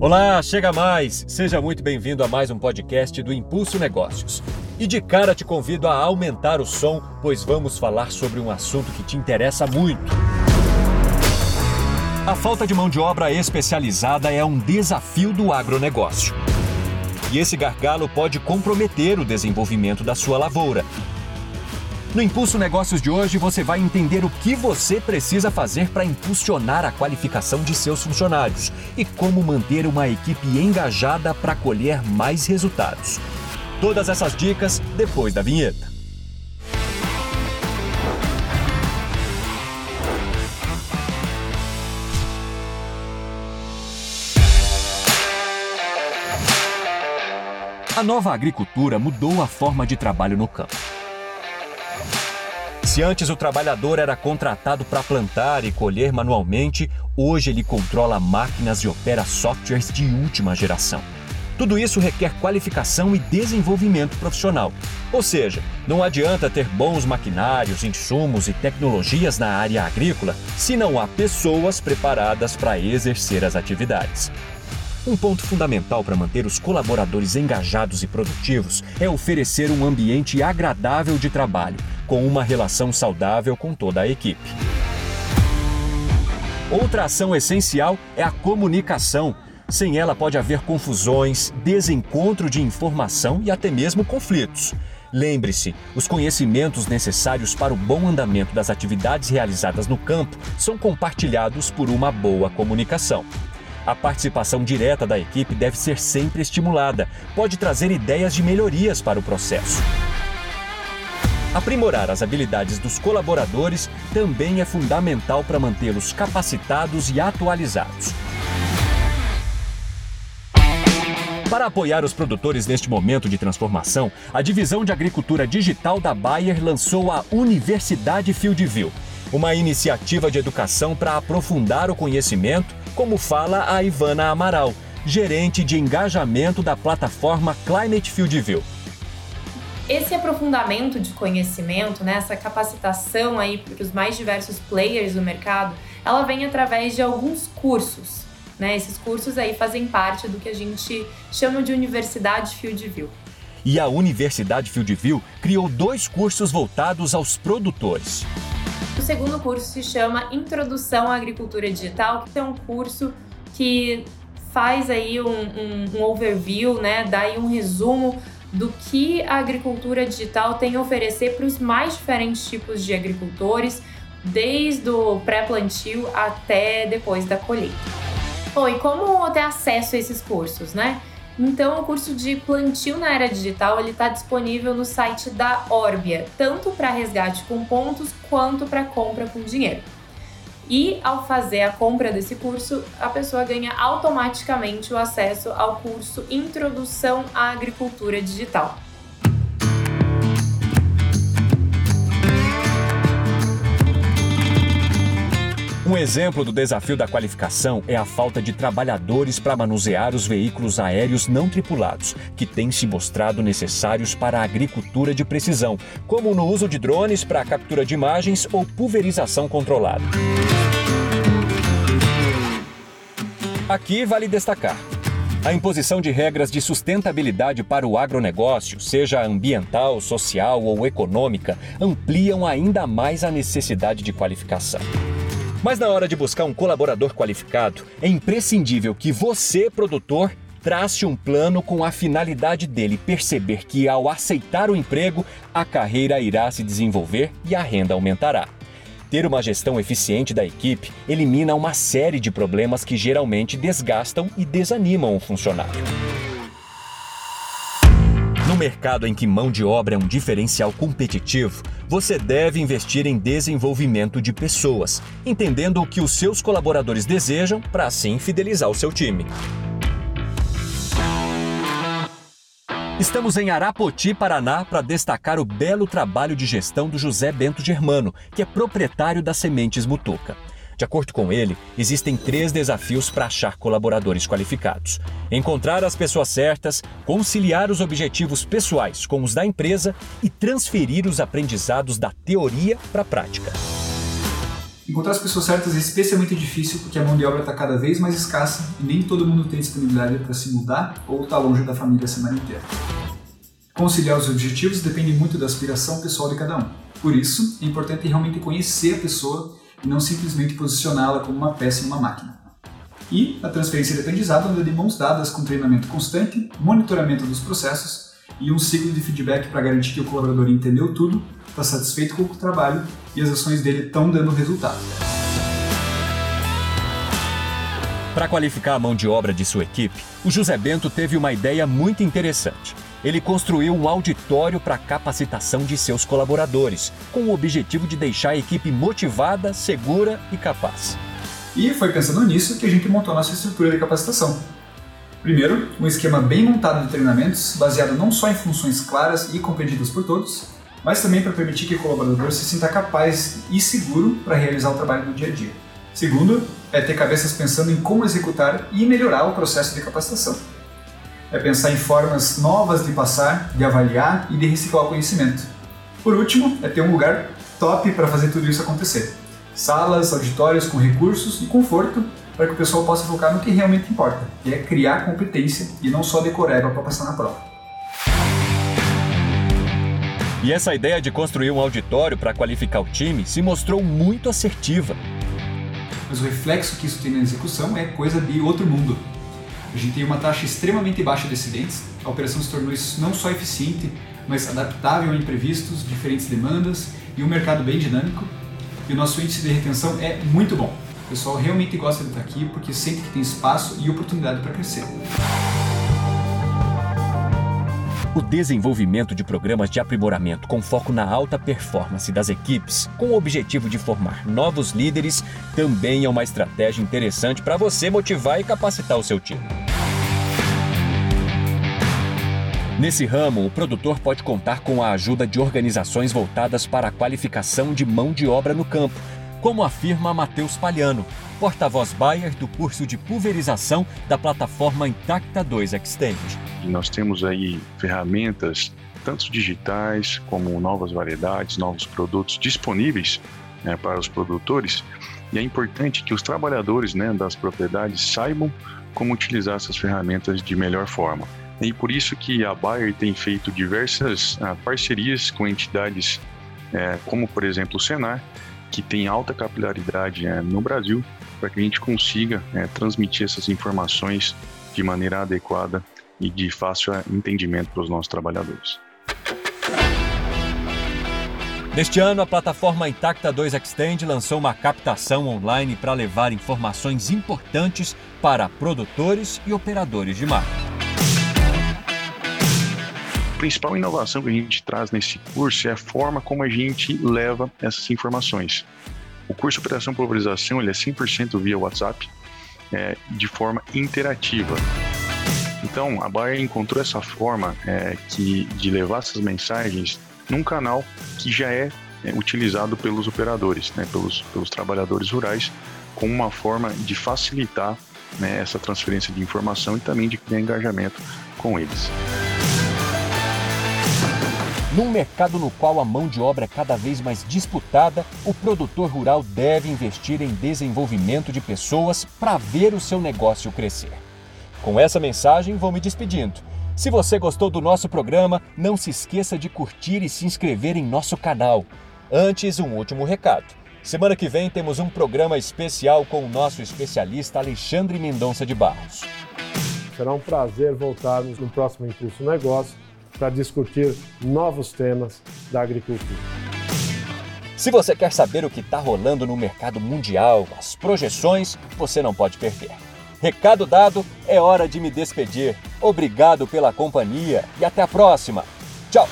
Olá, chega mais! Seja muito bem-vindo a mais um podcast do Impulso Negócios. E de cara te convido a aumentar o som, pois vamos falar sobre um assunto que te interessa muito. A falta de mão de obra especializada é um desafio do agronegócio. E esse gargalo pode comprometer o desenvolvimento da sua lavoura. No Impulso Negócios de hoje, você vai entender o que você precisa fazer para impulsionar a qualificação de seus funcionários e como manter uma equipe engajada para colher mais resultados. Todas essas dicas depois da vinheta. A nova agricultura mudou a forma de trabalho no campo. Se antes o trabalhador era contratado para plantar e colher manualmente, hoje ele controla máquinas e opera softwares de última geração. Tudo isso requer qualificação e desenvolvimento profissional. Ou seja, não adianta ter bons maquinários, insumos e tecnologias na área agrícola se não há pessoas preparadas para exercer as atividades. Um ponto fundamental para manter os colaboradores engajados e produtivos é oferecer um ambiente agradável de trabalho com uma relação saudável com toda a equipe. Outra ação essencial é a comunicação. Sem ela pode haver confusões, desencontro de informação e até mesmo conflitos. Lembre-se, os conhecimentos necessários para o bom andamento das atividades realizadas no campo são compartilhados por uma boa comunicação. A participação direta da equipe deve ser sempre estimulada, pode trazer ideias de melhorias para o processo. Aprimorar as habilidades dos colaboradores também é fundamental para mantê-los capacitados e atualizados. Para apoiar os produtores neste momento de transformação, a Divisão de Agricultura Digital da Bayer lançou a Universidade Fieldview, uma iniciativa de educação para aprofundar o conhecimento, como fala a Ivana Amaral, gerente de engajamento da plataforma Climate Fieldview esse aprofundamento de conhecimento, né, essa capacitação aí para os mais diversos players do mercado, ela vem através de alguns cursos. Né? Esses cursos aí fazem parte do que a gente chama de Universidade Fieldview. E a Universidade Fieldview criou dois cursos voltados aos produtores. O segundo curso se chama Introdução à Agricultura Digital, que é um curso que faz aí um, um, um overview, né, dá aí um resumo do que a agricultura digital tem a oferecer para os mais diferentes tipos de agricultores, desde o pré-plantio até depois da colheita. Bom, e como ter acesso a esses cursos, né? Então, o curso de plantio na era digital ele está disponível no site da Orbia, tanto para resgate com pontos quanto para compra com dinheiro. E ao fazer a compra desse curso, a pessoa ganha automaticamente o acesso ao curso Introdução à Agricultura Digital. Um exemplo do desafio da qualificação é a falta de trabalhadores para manusear os veículos aéreos não tripulados, que têm se mostrado necessários para a agricultura de precisão, como no uso de drones para captura de imagens ou pulverização controlada. Aqui vale destacar. A imposição de regras de sustentabilidade para o agronegócio, seja ambiental, social ou econômica, ampliam ainda mais a necessidade de qualificação. Mas na hora de buscar um colaborador qualificado, é imprescindível que você, produtor, trace um plano com a finalidade dele perceber que, ao aceitar o emprego, a carreira irá se desenvolver e a renda aumentará. Ter uma gestão eficiente da equipe elimina uma série de problemas que geralmente desgastam e desanimam o funcionário. Mercado em que mão de obra é um diferencial competitivo, você deve investir em desenvolvimento de pessoas, entendendo o que os seus colaboradores desejam para assim fidelizar o seu time. Estamos em Arapoti, Paraná, para destacar o belo trabalho de gestão do José Bento Germano, que é proprietário da Sementes Mutuca. De acordo com ele, existem três desafios para achar colaboradores qualificados: encontrar as pessoas certas, conciliar os objetivos pessoais com os da empresa e transferir os aprendizados da teoria para a prática. Encontrar as pessoas certas é especialmente difícil porque a mão de obra está cada vez mais escassa e nem todo mundo tem disponibilidade para se mudar ou está longe da família a semana inteira. Conciliar os objetivos depende muito da aspiração pessoal de cada um. Por isso, é importante realmente conhecer a pessoa e não simplesmente posicioná-la como uma peça em uma máquina. E a transferência de aprendizado anda de mãos dadas com treinamento constante, monitoramento dos processos e um ciclo de feedback para garantir que o colaborador entendeu tudo, está satisfeito com o trabalho e as ações dele estão dando resultado. Para qualificar a mão de obra de sua equipe, o José Bento teve uma ideia muito interessante. Ele construiu um auditório para capacitação de seus colaboradores, com o objetivo de deixar a equipe motivada, segura e capaz. E foi pensando nisso que a gente montou nossa estrutura de capacitação. Primeiro, um esquema bem montado de treinamentos, baseado não só em funções claras e compreendidas por todos, mas também para permitir que o colaborador se sinta capaz e seguro para realizar o trabalho no dia a dia. Segundo, é ter cabeças pensando em como executar e melhorar o processo de capacitação. É pensar em formas novas de passar, de avaliar e de reciclar o conhecimento. Por último, é ter um lugar top para fazer tudo isso acontecer. Salas, auditórios com recursos e conforto para que o pessoal possa focar no que realmente importa, que é criar competência e não só decoreba para passar na prova. E essa ideia de construir um auditório para qualificar o time se mostrou muito assertiva. Mas o reflexo que isso tem na execução é coisa de outro mundo. A gente tem uma taxa extremamente baixa de acidentes, a operação se tornou não só eficiente, mas adaptável a imprevistos, diferentes demandas e um mercado bem dinâmico. E o nosso índice de retenção é muito bom. O pessoal realmente gosta de estar aqui porque sente que tem espaço e oportunidade para crescer. O desenvolvimento de programas de aprimoramento com foco na alta performance das equipes, com o objetivo de formar novos líderes, também é uma estratégia interessante para você motivar e capacitar o seu time. Nesse ramo, o produtor pode contar com a ajuda de organizações voltadas para a qualificação de mão de obra no campo, como afirma Matheus Palhano, porta-voz Bayer do curso de pulverização da plataforma Intacta 2 Exchange. Nós temos aí ferramentas, tanto digitais como novas variedades, novos produtos disponíveis né, para os produtores. E é importante que os trabalhadores né, das propriedades saibam como utilizar essas ferramentas de melhor forma. E por isso que a Bayer tem feito diversas ah, parcerias com entidades é, como, por exemplo, o Senar, que tem alta capilaridade é, no Brasil, para que a gente consiga é, transmitir essas informações de maneira adequada e de fácil entendimento para os nossos trabalhadores. Neste ano, a plataforma Intacta 2 Extend lançou uma captação online para levar informações importantes para produtores e operadores de marca. Principal inovação que a gente traz nesse curso é a forma como a gente leva essas informações. O curso Operação Pulverização ele é 100% via WhatsApp, é, de forma interativa. Então, a Bayer encontrou essa forma é, que, de levar essas mensagens num canal que já é, é utilizado pelos operadores, né, pelos, pelos trabalhadores rurais, como uma forma de facilitar né, essa transferência de informação e também de criar engajamento com eles. Num mercado no qual a mão de obra é cada vez mais disputada, o produtor rural deve investir em desenvolvimento de pessoas para ver o seu negócio crescer. Com essa mensagem, vou me despedindo. Se você gostou do nosso programa, não se esqueça de curtir e se inscrever em nosso canal. Antes, um último recado. Semana que vem temos um programa especial com o nosso especialista Alexandre Mendonça de Barros. Será um prazer voltarmos no próximo Impulso Negócio para discutir novos temas da agricultura. Se você quer saber o que está rolando no mercado mundial, as projeções, você não pode perder. Recado dado, é hora de me despedir. Obrigado pela companhia e até a próxima. Tchau!